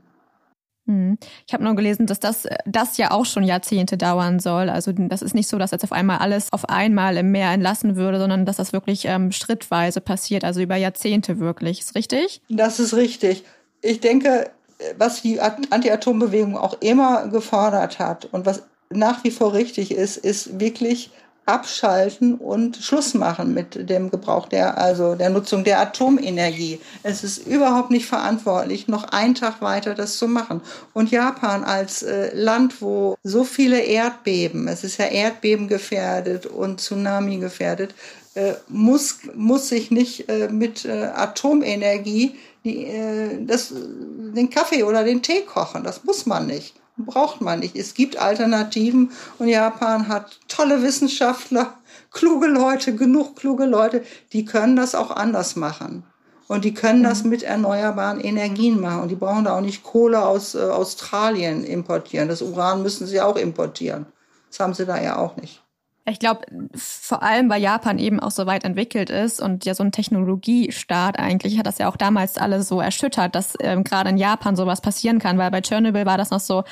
Speaker 3: Hm. Ich habe nur gelesen, dass das, das ja auch schon Jahrzehnte dauern soll. Also das ist nicht so, dass jetzt auf einmal alles auf einmal im Meer entlassen würde, sondern dass das wirklich ähm, schrittweise passiert, also über Jahrzehnte wirklich. Ist richtig?
Speaker 1: Das ist richtig. Ich denke, was die Anti-Atom-Bewegung auch immer gefordert hat und was nach wie vor richtig ist, ist wirklich abschalten und Schluss machen mit dem Gebrauch der, also der Nutzung der Atomenergie. Es ist überhaupt nicht verantwortlich, noch einen Tag weiter das zu machen. Und Japan als äh, Land, wo so viele Erdbeben, es ist ja Erdbeben gefährdet und Tsunami gefährdet, äh, muss, muss sich nicht äh, mit äh, Atomenergie die, äh, das, den Kaffee oder den Tee kochen. Das muss man nicht braucht man nicht. Es gibt Alternativen und Japan hat tolle Wissenschaftler, kluge Leute, genug kluge Leute, die können das auch anders machen. Und die können das mhm. mit erneuerbaren Energien machen. Und die brauchen da auch nicht Kohle aus äh, Australien importieren. Das Uran müssen sie auch importieren. Das haben sie da ja auch nicht.
Speaker 3: Ich glaube, vor allem, weil Japan eben auch so weit entwickelt ist und ja so ein Technologiestaat eigentlich, hat das ja auch damals alle so erschüttert, dass ähm, gerade in Japan sowas passieren kann, weil bei Tschernobyl war das noch so,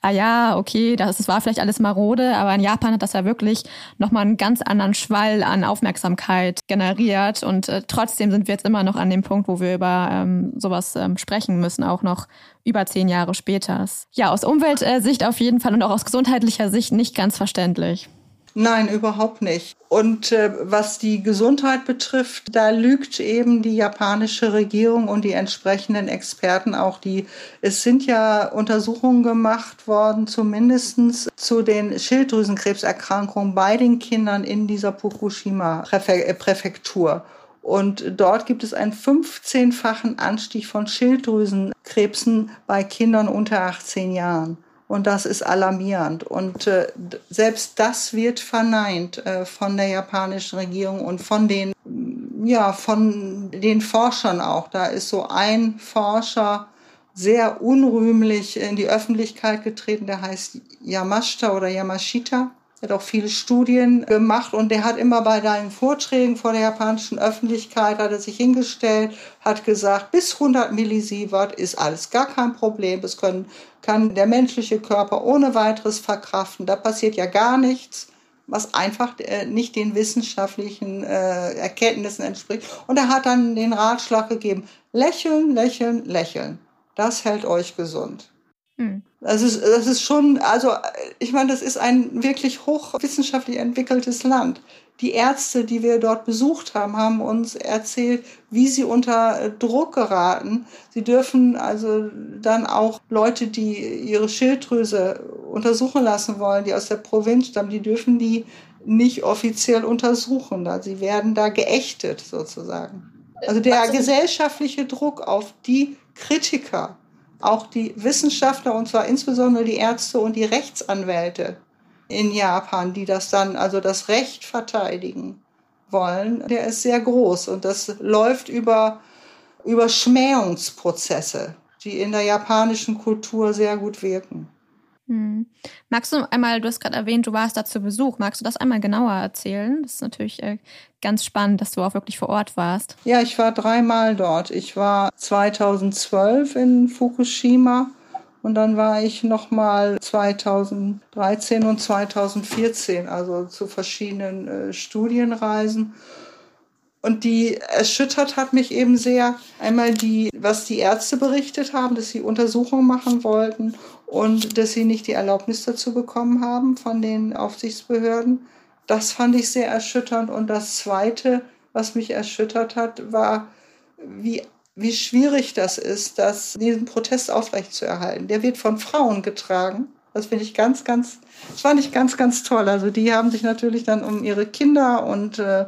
Speaker 3: ah ja, okay, das, das war vielleicht alles marode, aber in Japan hat das ja wirklich nochmal einen ganz anderen Schwall an Aufmerksamkeit generiert und äh, trotzdem sind wir jetzt immer noch an dem Punkt, wo wir über ähm, sowas ähm, sprechen müssen, auch noch über zehn Jahre später. Ja, aus Umweltsicht auf jeden Fall und auch aus gesundheitlicher Sicht nicht ganz verständlich.
Speaker 1: Nein, überhaupt nicht. Und äh, was die Gesundheit betrifft, da lügt eben die japanische Regierung und die entsprechenden Experten auch die. Es sind ja Untersuchungen gemacht worden, zumindestens zu den Schilddrüsenkrebserkrankungen bei den Kindern in dieser Fukushima-Präfektur. Und dort gibt es einen 15-fachen Anstieg von Schilddrüsenkrebsen bei Kindern unter 18 Jahren. Und das ist alarmierend. Und äh, selbst das wird verneint äh, von der japanischen Regierung und von den, ja, von den Forschern auch. Da ist so ein Forscher sehr unrühmlich in die Öffentlichkeit getreten, der heißt Yamashita oder Yamashita. Er hat auch viele Studien gemacht und der hat immer bei deinen Vorträgen vor der japanischen Öffentlichkeit, hat er sich hingestellt, hat gesagt, bis 100 Millisievert ist alles gar kein Problem. Das können, kann der menschliche Körper ohne weiteres verkraften. Da passiert ja gar nichts, was einfach äh, nicht den wissenschaftlichen äh, Erkenntnissen entspricht. Und er hat dann den Ratschlag gegeben, lächeln, lächeln, lächeln. Das hält euch gesund. Hm. Das ist, das ist schon, also ich meine, das ist ein wirklich hochwissenschaftlich entwickeltes Land. Die Ärzte, die wir dort besucht haben, haben uns erzählt, wie sie unter Druck geraten. Sie dürfen also dann auch Leute, die ihre Schilddrüse untersuchen lassen wollen, die aus der Provinz stammen, die dürfen die nicht offiziell untersuchen. Sie werden da geächtet sozusagen. Also der gesellschaftliche Druck auf die Kritiker auch die Wissenschaftler, und zwar insbesondere die Ärzte und die Rechtsanwälte in Japan, die das dann, also das Recht verteidigen wollen, der ist sehr groß. Und das läuft über, über Schmähungsprozesse, die in der japanischen Kultur sehr gut wirken.
Speaker 3: Hm. Magst du einmal, du hast gerade erwähnt, du warst da zu Besuch. Magst du das einmal genauer erzählen? Das ist natürlich äh, ganz spannend, dass du auch wirklich vor Ort warst.
Speaker 1: Ja, ich war dreimal dort. Ich war 2012 in Fukushima und dann war ich nochmal 2013 und 2014, also zu verschiedenen äh, Studienreisen. Und die erschüttert hat mich eben sehr einmal die, was die Ärzte berichtet haben, dass sie Untersuchungen machen wollten und dass sie nicht die Erlaubnis dazu bekommen haben von den Aufsichtsbehörden. Das fand ich sehr erschütternd. Und das Zweite, was mich erschüttert hat, war, wie, wie schwierig das ist, das, diesen Protest aufrechtzuerhalten. Der wird von Frauen getragen. Das finde ich ganz, ganz, das fand ich ganz, ganz toll. Also die haben sich natürlich dann um ihre Kinder und äh,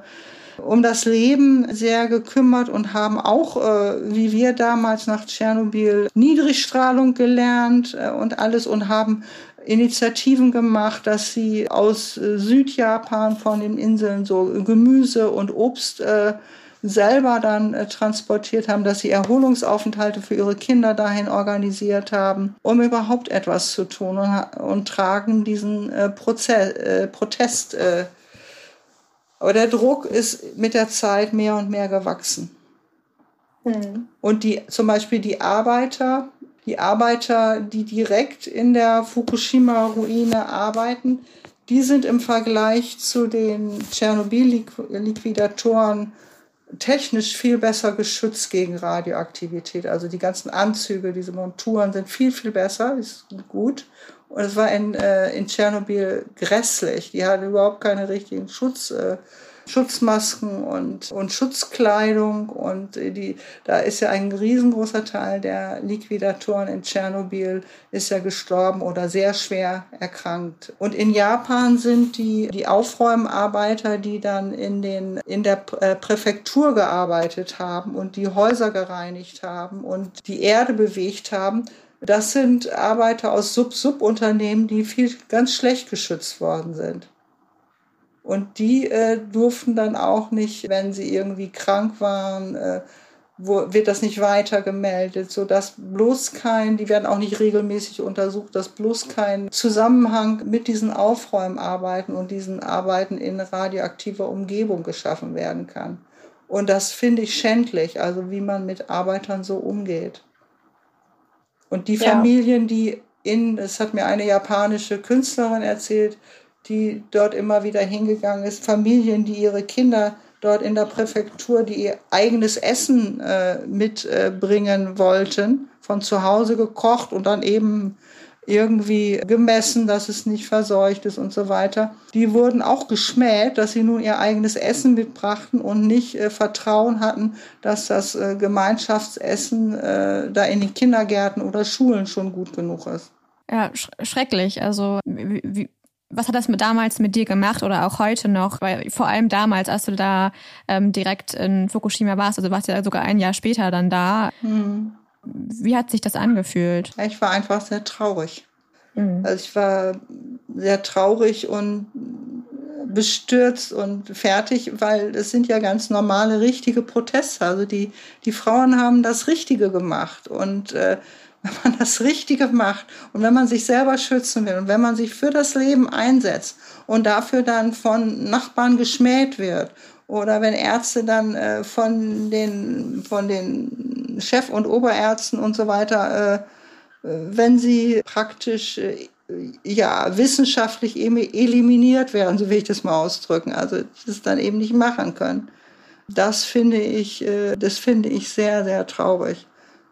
Speaker 1: um das Leben sehr gekümmert und haben auch, äh, wie wir damals nach Tschernobyl, Niedrigstrahlung gelernt äh, und alles und haben Initiativen gemacht, dass sie aus Südjapan von den Inseln so Gemüse und Obst äh, selber dann äh, transportiert haben, dass sie Erholungsaufenthalte für ihre Kinder dahin organisiert haben, um überhaupt etwas zu tun und, und tragen diesen äh, Prozess, äh, Protest äh, aber der Druck ist mit der Zeit mehr und mehr gewachsen. Mhm. Und die, zum Beispiel die Arbeiter, die Arbeiter, die direkt in der Fukushima-Ruine arbeiten, die sind im Vergleich zu den Tschernobyl-Liquidatoren technisch viel besser geschützt gegen Radioaktivität. Also die ganzen Anzüge, diese Monturen sind viel, viel besser, ist gut. Und es war in, äh, in Tschernobyl grässlich. Die hatten überhaupt keine richtigen Schutz, äh, Schutzmasken und, und Schutzkleidung. Und die, da ist ja ein riesengroßer Teil der Liquidatoren in Tschernobyl ist ja gestorben oder sehr schwer erkrankt. Und in Japan sind die, die Aufräumarbeiter, die dann in, den, in der äh, Präfektur gearbeitet haben und die Häuser gereinigt haben und die Erde bewegt haben, das sind Arbeiter aus Sub-Sub-Unternehmen, die viel ganz schlecht geschützt worden sind. Und die äh, durften dann auch nicht, wenn sie irgendwie krank waren, äh, wo, wird das nicht weiter gemeldet, sodass bloß kein, die werden auch nicht regelmäßig untersucht, dass bloß kein Zusammenhang mit diesen Aufräumarbeiten und diesen Arbeiten in radioaktiver Umgebung geschaffen werden kann. Und das finde ich schändlich, also wie man mit Arbeitern so umgeht. Und die Familien, die in, das hat mir eine japanische Künstlerin erzählt, die dort immer wieder hingegangen ist, Familien, die ihre Kinder dort in der Präfektur, die ihr eigenes Essen äh, mitbringen äh, wollten, von zu Hause gekocht und dann eben irgendwie gemessen, dass es nicht verseucht ist und so weiter. Die wurden auch geschmäht, dass sie nun ihr eigenes Essen mitbrachten und nicht äh, Vertrauen hatten, dass das äh, Gemeinschaftsessen äh, da in den Kindergärten oder Schulen schon gut genug ist.
Speaker 3: Ja, sch schrecklich. Also wie, wie, was hat das mit damals mit dir gemacht oder auch heute noch? Weil vor allem damals, als du da ähm, direkt in Fukushima warst, also warst du ja sogar ein Jahr später dann da. Hm. Wie hat sich das angefühlt?
Speaker 1: Ich war einfach sehr traurig. Mhm. Also ich war sehr traurig und bestürzt und fertig, weil es sind ja ganz normale, richtige Proteste. Also die, die Frauen haben das Richtige gemacht. Und äh, wenn man das Richtige macht und wenn man sich selber schützen will und wenn man sich für das Leben einsetzt und dafür dann von Nachbarn geschmäht wird oder wenn Ärzte dann äh, von den von den Chef- und Oberärzten und so weiter, äh, wenn sie praktisch äh, ja wissenschaftlich eben eliminiert werden, so will ich das mal ausdrücken, also das dann eben nicht machen können. Das finde ich, äh, das finde ich sehr, sehr traurig.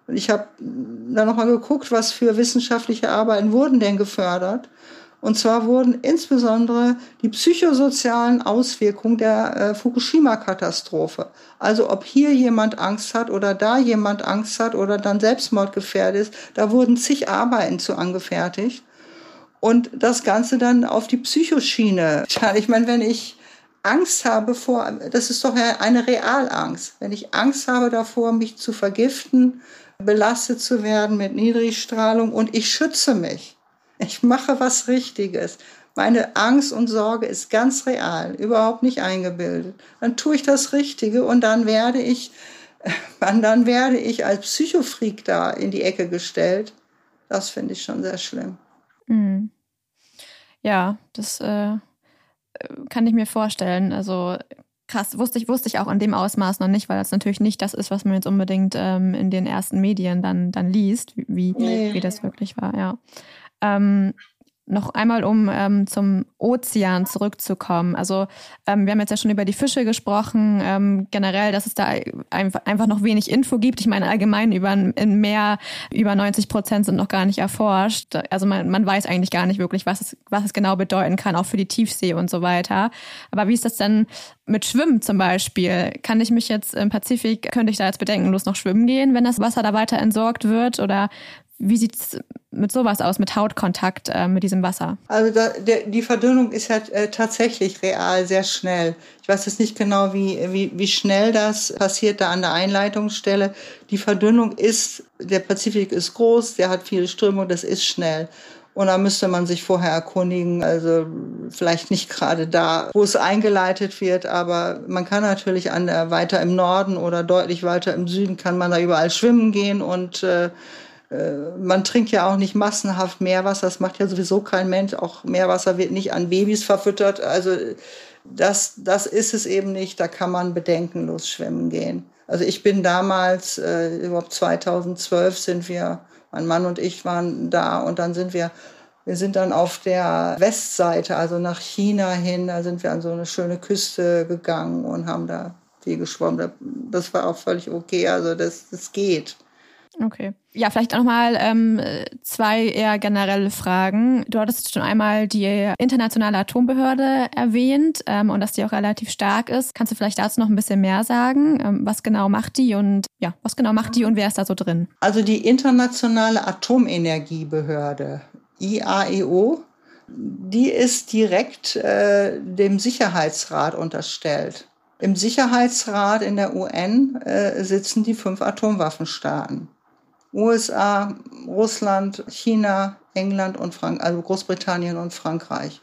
Speaker 1: Und ich habe dann nochmal geguckt, was für wissenschaftliche Arbeiten wurden denn gefördert. Und zwar wurden insbesondere die psychosozialen Auswirkungen der äh, Fukushima-Katastrophe. Also ob hier jemand Angst hat oder da jemand Angst hat oder dann Selbstmordgefährdet ist, da wurden zig Arbeiten zu angefertigt. Und das Ganze dann auf die Psychoschiene. Ich meine, wenn ich Angst habe vor, das ist doch eine Realangst. Wenn ich Angst habe davor, mich zu vergiften, belastet zu werden mit Niedrigstrahlung und ich schütze mich. Ich mache was Richtiges. Meine Angst und Sorge ist ganz real, überhaupt nicht eingebildet. Dann tue ich das Richtige und dann werde ich, dann werde ich als Psychofreak da in die Ecke gestellt. Das finde ich schon sehr schlimm.
Speaker 3: Mhm. Ja, das äh, kann ich mir vorstellen. Also Krass, wusste ich, wusste ich auch in dem Ausmaß noch nicht, weil das natürlich nicht das ist, was man jetzt unbedingt ähm, in den ersten Medien dann, dann liest, wie, nee. wie das wirklich war, ja. Ähm, noch einmal, um ähm, zum Ozean zurückzukommen. Also ähm, wir haben jetzt ja schon über die Fische gesprochen, ähm, generell, dass es da einfach, einfach noch wenig Info gibt. Ich meine, allgemein über ein Meer, über 90 Prozent sind noch gar nicht erforscht. Also man, man weiß eigentlich gar nicht wirklich, was es, was es genau bedeuten kann, auch für die Tiefsee und so weiter. Aber wie ist das denn mit Schwimmen zum Beispiel? Kann ich mich jetzt im Pazifik, könnte ich da jetzt bedenkenlos noch schwimmen gehen, wenn das Wasser da weiter entsorgt wird? Oder wie sieht's mit sowas aus, mit Hautkontakt äh, mit diesem Wasser?
Speaker 1: Also da, der, die Verdünnung ist ja äh, tatsächlich real, sehr schnell. Ich weiß jetzt nicht genau, wie, wie, wie schnell das passiert da an der Einleitungsstelle. Die Verdünnung ist, der Pazifik ist groß, der hat viele Strömungen, das ist schnell. Und da müsste man sich vorher erkundigen, also vielleicht nicht gerade da, wo es eingeleitet wird, aber man kann natürlich an der, weiter im Norden oder deutlich weiter im Süden kann man da überall schwimmen gehen und äh, äh, man trinkt ja auch nicht massenhaft Meerwasser, das macht ja sowieso kein Mensch. Auch Meerwasser wird nicht an Babys verfüttert. Also das, das ist es eben nicht. Da kann man bedenkenlos schwimmen gehen. Also ich bin damals, äh, überhaupt 2012 sind wir, mein Mann und ich waren da und dann sind wir, wir sind dann auf der Westseite, also nach China hin, da sind wir an so eine schöne Küste gegangen und haben da viel geschwommen. Das war auch völlig okay, also das, das geht.
Speaker 3: Okay. Ja, vielleicht auch nochmal ähm, zwei eher generelle Fragen. Du hattest schon einmal die internationale Atombehörde erwähnt ähm, und dass die auch relativ stark ist. Kannst du vielleicht dazu noch ein bisschen mehr sagen? Ähm, was genau macht die und ja, was genau macht die und wer ist da so drin?
Speaker 1: Also die internationale Atomenergiebehörde, IAEO, die ist direkt äh, dem Sicherheitsrat unterstellt. Im Sicherheitsrat in der UN äh, sitzen die fünf Atomwaffenstaaten. USA, Russland, China, England und Frank also Großbritannien und Frankreich.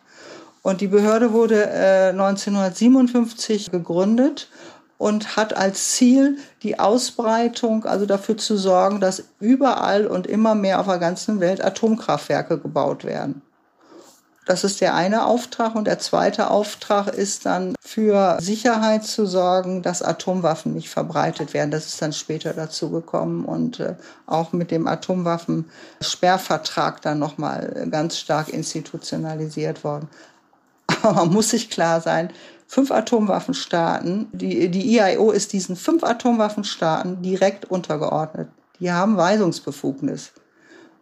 Speaker 1: Und die Behörde wurde äh, 1957 gegründet und hat als Ziel die Ausbreitung, also dafür zu sorgen, dass überall und immer mehr auf der ganzen Welt Atomkraftwerke gebaut werden. Das ist der eine Auftrag. Und der zweite Auftrag ist dann für Sicherheit zu sorgen, dass Atomwaffen nicht verbreitet werden. Das ist dann später dazu gekommen und äh, auch mit dem Atomwaffensperrvertrag dann nochmal ganz stark institutionalisiert worden. Aber man muss sich klar sein, fünf Atomwaffenstaaten, die, die IAEO ist diesen fünf Atomwaffenstaaten direkt untergeordnet. Die haben Weisungsbefugnis.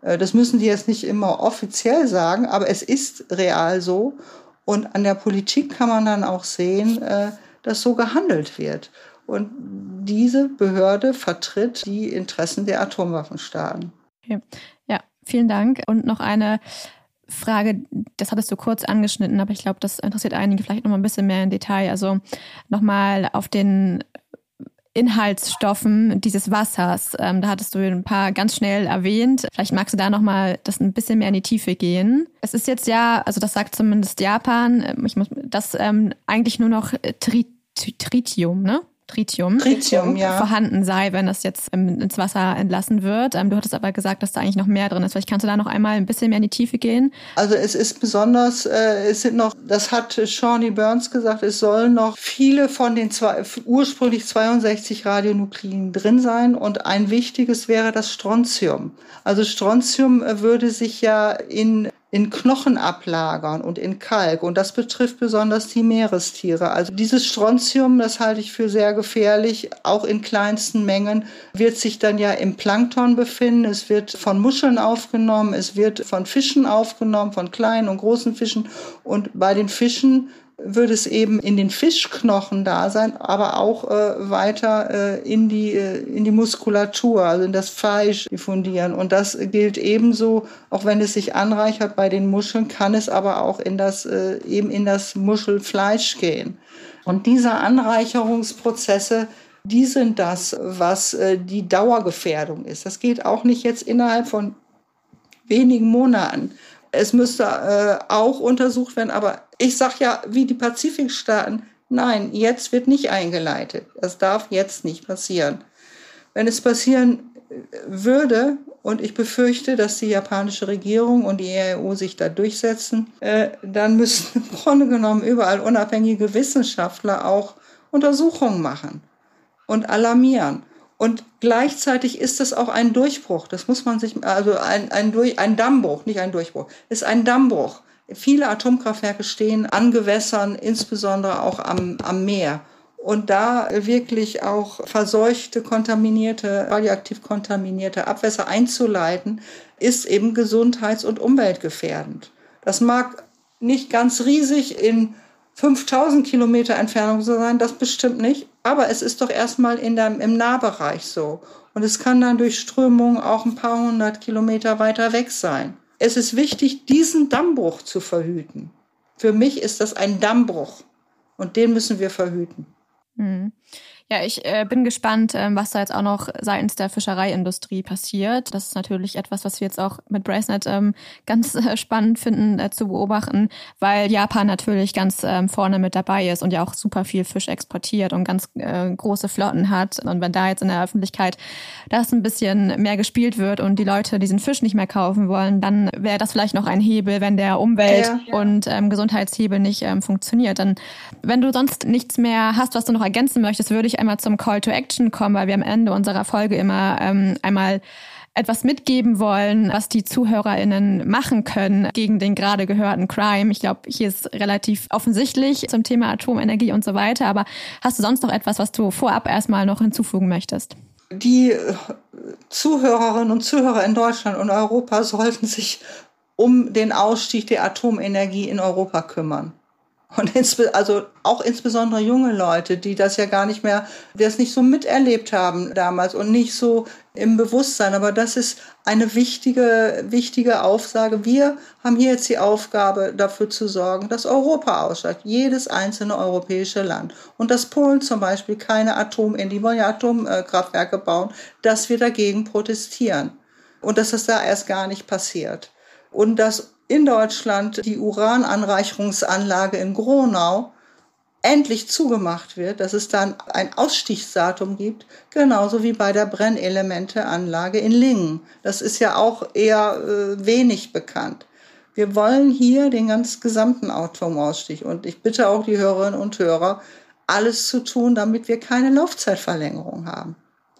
Speaker 1: Äh, das müssen die jetzt nicht immer offiziell sagen, aber es ist real so. Und an der Politik kann man dann auch sehen, äh, dass so gehandelt wird. Und diese Behörde vertritt die Interessen der Atomwaffenstaaten.
Speaker 3: Okay. Ja, vielen Dank. Und noch eine Frage, das hattest du kurz angeschnitten, aber ich glaube, das interessiert einige vielleicht noch mal ein bisschen mehr in Detail. Also nochmal auf den Inhaltsstoffen dieses Wassers. Ähm, da hattest du ein paar ganz schnell erwähnt. Vielleicht magst du da nochmal das ein bisschen mehr in die Tiefe gehen. Es ist jetzt ja, also das sagt zumindest Japan, ähm, ich muss, das ähm, eigentlich nur noch Tritium, ne? Tritium,
Speaker 1: Tritium ja.
Speaker 3: vorhanden sei, wenn das jetzt ins Wasser entlassen wird. Ähm, du hattest aber gesagt, dass da eigentlich noch mehr drin ist. Vielleicht kannst du da noch einmal ein bisschen mehr in die Tiefe gehen.
Speaker 1: Also es ist besonders, äh, es sind noch, das hat Shawnee Burns gesagt, es sollen noch viele von den zwei, ursprünglich 62 Radionukliden drin sein und ein wichtiges wäre das Strontium. Also Strontium äh, würde sich ja in in Knochen ablagern und in Kalk. Und das betrifft besonders die Meerestiere. Also dieses Strontium, das halte ich für sehr gefährlich, auch in kleinsten Mengen, wird sich dann ja im Plankton befinden. Es wird von Muscheln aufgenommen, es wird von Fischen aufgenommen, von kleinen und großen Fischen. Und bei den Fischen würde es eben in den Fischknochen da sein, aber auch äh, weiter äh, in, die, äh, in die Muskulatur, also in das Fleisch diffundieren. Und das gilt ebenso, auch wenn es sich anreichert bei den Muscheln, kann es aber auch in das, äh, eben in das Muschelfleisch gehen. Und diese Anreicherungsprozesse, die sind das, was äh, die Dauergefährdung ist. Das geht auch nicht jetzt innerhalb von wenigen Monaten. Es müsste äh, auch untersucht werden, aber ich sage ja, wie die Pazifikstaaten, nein, jetzt wird nicht eingeleitet. Das darf jetzt nicht passieren. Wenn es passieren äh, würde, und ich befürchte, dass die japanische Regierung und die EU sich da durchsetzen, äh, dann müssen im Grunde genommen überall unabhängige Wissenschaftler auch Untersuchungen machen und alarmieren. Und gleichzeitig ist es auch ein Durchbruch. Das muss man sich, also ein, ein, ein Dammbruch, nicht ein Durchbruch, ist ein Dammbruch. Viele Atomkraftwerke stehen an Gewässern, insbesondere auch am, am Meer. Und da wirklich auch verseuchte, kontaminierte, radioaktiv kontaminierte Abwässer einzuleiten, ist eben gesundheits- und umweltgefährdend. Das mag nicht ganz riesig in 5000 Kilometer Entfernung so sein, das bestimmt nicht. Aber es ist doch erstmal in der, im Nahbereich so. Und es kann dann durch Strömung auch ein paar hundert Kilometer weiter weg sein. Es ist wichtig, diesen Dammbruch zu verhüten. Für mich ist das ein Dammbruch. Und den müssen wir verhüten.
Speaker 3: Mhm. Ja, ich äh, bin gespannt, ähm, was da jetzt auch noch seitens der Fischereiindustrie passiert. Das ist natürlich etwas, was wir jetzt auch mit Bracenet ähm, ganz äh, spannend finden äh, zu beobachten, weil Japan natürlich ganz ähm, vorne mit dabei ist und ja auch super viel Fisch exportiert und ganz äh, große Flotten hat. Und wenn da jetzt in der Öffentlichkeit das ein bisschen mehr gespielt wird und die Leute diesen Fisch nicht mehr kaufen wollen, dann wäre das vielleicht noch ein Hebel, wenn der Umwelt- ja, ja. und ähm, Gesundheitshebel nicht ähm, funktioniert. Dann, wenn du sonst nichts mehr hast, was du noch ergänzen möchtest, würde ich ich einmal zum Call to Action kommen, weil wir am Ende unserer Folge immer ähm, einmal etwas mitgeben wollen, was die ZuhörerInnen machen können gegen den gerade gehörten Crime. Ich glaube, hier ist relativ offensichtlich zum Thema Atomenergie und so weiter. Aber hast du sonst noch etwas, was du vorab erstmal noch hinzufügen möchtest?
Speaker 1: Die äh, Zuhörerinnen und Zuhörer in Deutschland und Europa sollten sich um den Ausstieg der Atomenergie in Europa kümmern. Und also auch insbesondere junge Leute, die das ja gar nicht mehr, die das nicht so miterlebt haben damals und nicht so im Bewusstsein. Aber das ist eine wichtige, wichtige Aufsage. Wir haben hier jetzt die Aufgabe, dafür zu sorgen, dass Europa aussteigt. Jedes einzelne europäische Land. Und dass Polen zum Beispiel keine Atom, in die wollen ja Atomkraftwerke bauen, dass wir dagegen protestieren. Und dass das da erst gar nicht passiert. Und dass in Deutschland die Urananreicherungsanlage in Gronau endlich zugemacht wird, dass es dann ein Ausstiegsdatum gibt, genauso wie bei der Brennelementeanlage in Lingen. Das ist ja auch eher äh, wenig bekannt. Wir wollen hier den ganz gesamten Atomausstieg und ich bitte auch die Hörerinnen und Hörer, alles zu tun, damit wir keine Laufzeitverlängerung haben.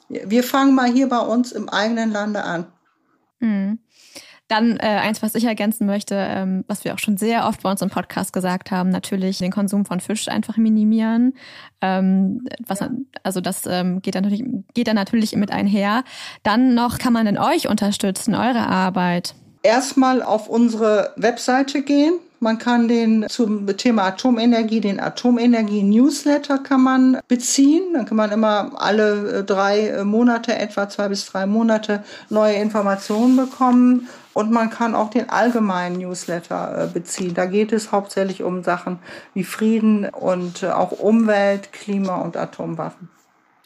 Speaker 1: Wir fangen mal hier bei uns im eigenen Lande an.
Speaker 3: Mhm. Dann äh, eins, was ich ergänzen möchte, ähm, was wir auch schon sehr oft bei uns im Podcast gesagt haben, natürlich den Konsum von Fisch einfach minimieren. Ähm, was, also das ähm, geht, dann natürlich, geht dann natürlich mit einher. Dann noch, kann man denn euch unterstützen, eure Arbeit?
Speaker 1: Erstmal auf unsere Webseite gehen. Man kann den zum Thema Atomenergie, den Atomenergie-Newsletter kann man beziehen. Dann kann man immer alle äh, drei äh, Monate, etwa zwei bis drei Monate, neue Informationen bekommen. Und man kann auch den allgemeinen Newsletter äh, beziehen. Da geht es hauptsächlich um Sachen wie Frieden und auch Umwelt, Klima und Atomwaffen.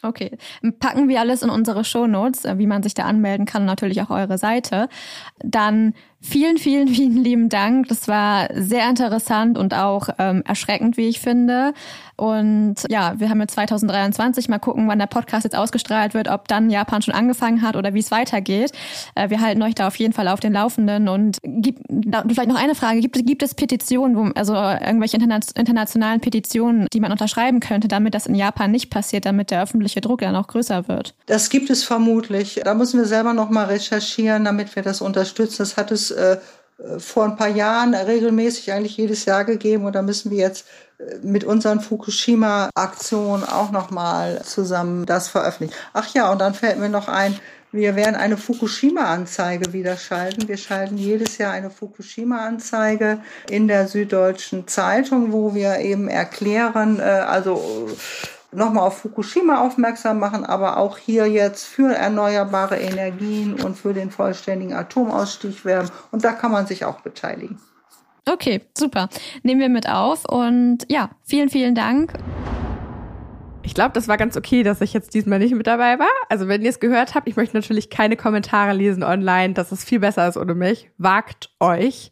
Speaker 3: Okay, packen wir alles in unsere Shownotes, wie man sich da anmelden kann, natürlich auch eure Seite. Dann Vielen, vielen, vielen lieben Dank. Das war sehr interessant und auch ähm, erschreckend, wie ich finde. Und ja, wir haben jetzt 2023. Mal gucken, wann der Podcast jetzt ausgestrahlt wird, ob dann Japan schon angefangen hat oder wie es weitergeht. Äh, wir halten euch da auf jeden Fall auf den Laufenden. Und gibt, vielleicht noch eine Frage. Gibt, gibt es Petitionen, wo, also irgendwelche internationalen Petitionen, die man unterschreiben könnte, damit das in Japan nicht passiert, damit der öffentliche Druck dann auch größer wird?
Speaker 1: Das gibt es vermutlich. Da müssen wir selber noch mal recherchieren, damit wir das unterstützen. Das hat es äh, vor ein paar Jahren regelmäßig eigentlich jedes Jahr gegeben und da müssen wir jetzt äh, mit unseren Fukushima-Aktionen auch nochmal zusammen das veröffentlichen. Ach ja, und dann fällt mir noch ein, wir werden eine Fukushima-Anzeige wieder schalten. Wir schalten jedes Jahr eine Fukushima-Anzeige in der Süddeutschen Zeitung, wo wir eben erklären, äh, also nochmal auf Fukushima aufmerksam machen, aber auch hier jetzt für erneuerbare Energien und für den vollständigen Atomausstieg werben. Und da kann man sich auch beteiligen.
Speaker 3: Okay, super. Nehmen wir mit auf und ja, vielen, vielen Dank.
Speaker 2: Ich glaube, das war ganz okay, dass ich jetzt diesmal nicht mit dabei war. Also wenn ihr es gehört habt, ich möchte natürlich keine Kommentare lesen online, dass es viel besser ist ohne mich. Wagt euch.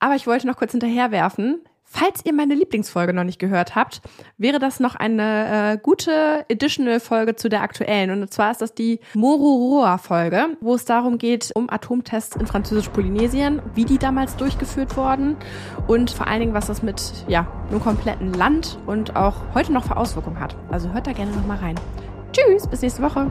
Speaker 2: Aber ich wollte noch kurz hinterherwerfen. Falls ihr meine Lieblingsfolge noch nicht gehört habt, wäre das noch eine äh, gute Additional-Folge zu der aktuellen. Und zwar ist das die Mororoa-Folge, wo es darum geht, um Atomtests in Französisch-Polynesien, wie die damals durchgeführt wurden und vor allen Dingen, was das mit ja, einem kompletten Land und auch heute noch für Auswirkungen hat. Also hört da gerne noch mal rein. Tschüss, bis nächste Woche.